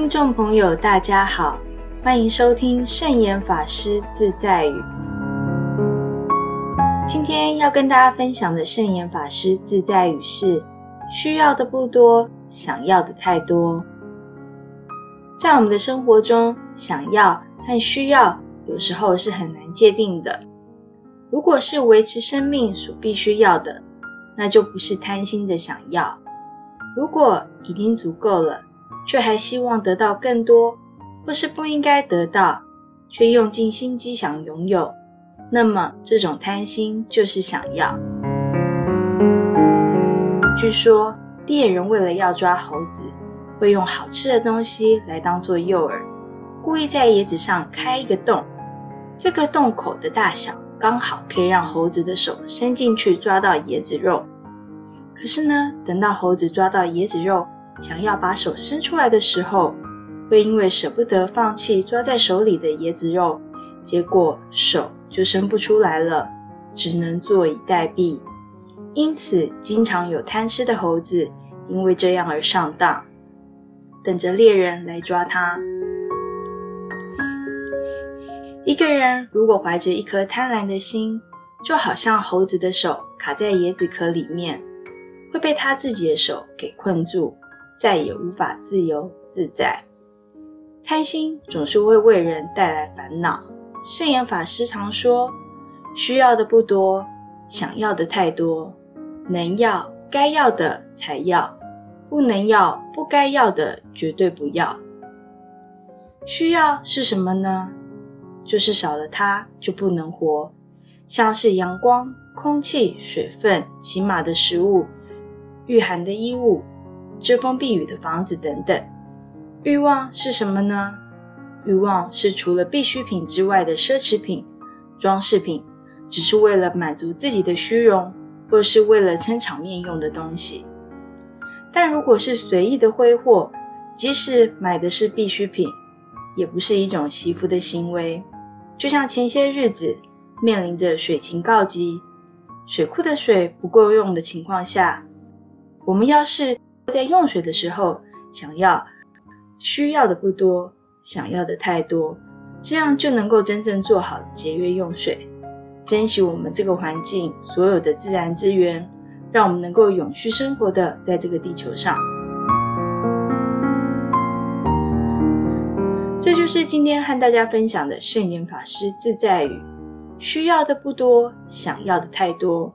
听众朋友，大家好，欢迎收听圣严法师自在语。今天要跟大家分享的圣严法师自在语是：需要的不多，想要的太多。在我们的生活中，想要和需要有时候是很难界定的。如果是维持生命所必须要的，那就不是贪心的想要；如果已经足够了，却还希望得到更多，或是不应该得到，却用尽心机想拥有，那么这种贪心就是想要。据说猎人为了要抓猴子，会用好吃的东西来当做诱饵，故意在椰子上开一个洞，这个洞口的大小刚好可以让猴子的手伸进去抓到椰子肉。可是呢，等到猴子抓到椰子肉，想要把手伸出来的时候，会因为舍不得放弃抓在手里的椰子肉，结果手就伸不出来了，只能坐以待毙。因此，经常有贪吃的猴子因为这样而上当，等着猎人来抓它。一个人如果怀着一颗贪婪的心，就好像猴子的手卡在椰子壳里面，会被他自己的手给困住。再也无法自由自在，贪心总是会为人带来烦恼。圣严法师常说：“需要的不多，想要的太多。能要该要的才要，不能要不该要的绝对不要。”需要是什么呢？就是少了它就不能活，像是阳光、空气、水分、起码的食物、御寒的衣物。遮风避雨的房子等等，欲望是什么呢？欲望是除了必需品之外的奢侈品、装饰品，只是为了满足自己的虚荣，或是为了撑场面用的东西。但如果是随意的挥霍，即使买的是必需品，也不是一种惜福的行为。就像前些日子面临着水情告急，水库的水不够用的情况下，我们要是。在用水的时候，想要需要的不多，想要的太多，这样就能够真正做好节约用水，珍惜我们这个环境所有的自然资源，让我们能够永续生活的在这个地球上。这就是今天和大家分享的圣严法师自在语：需要的不多，想要的太多。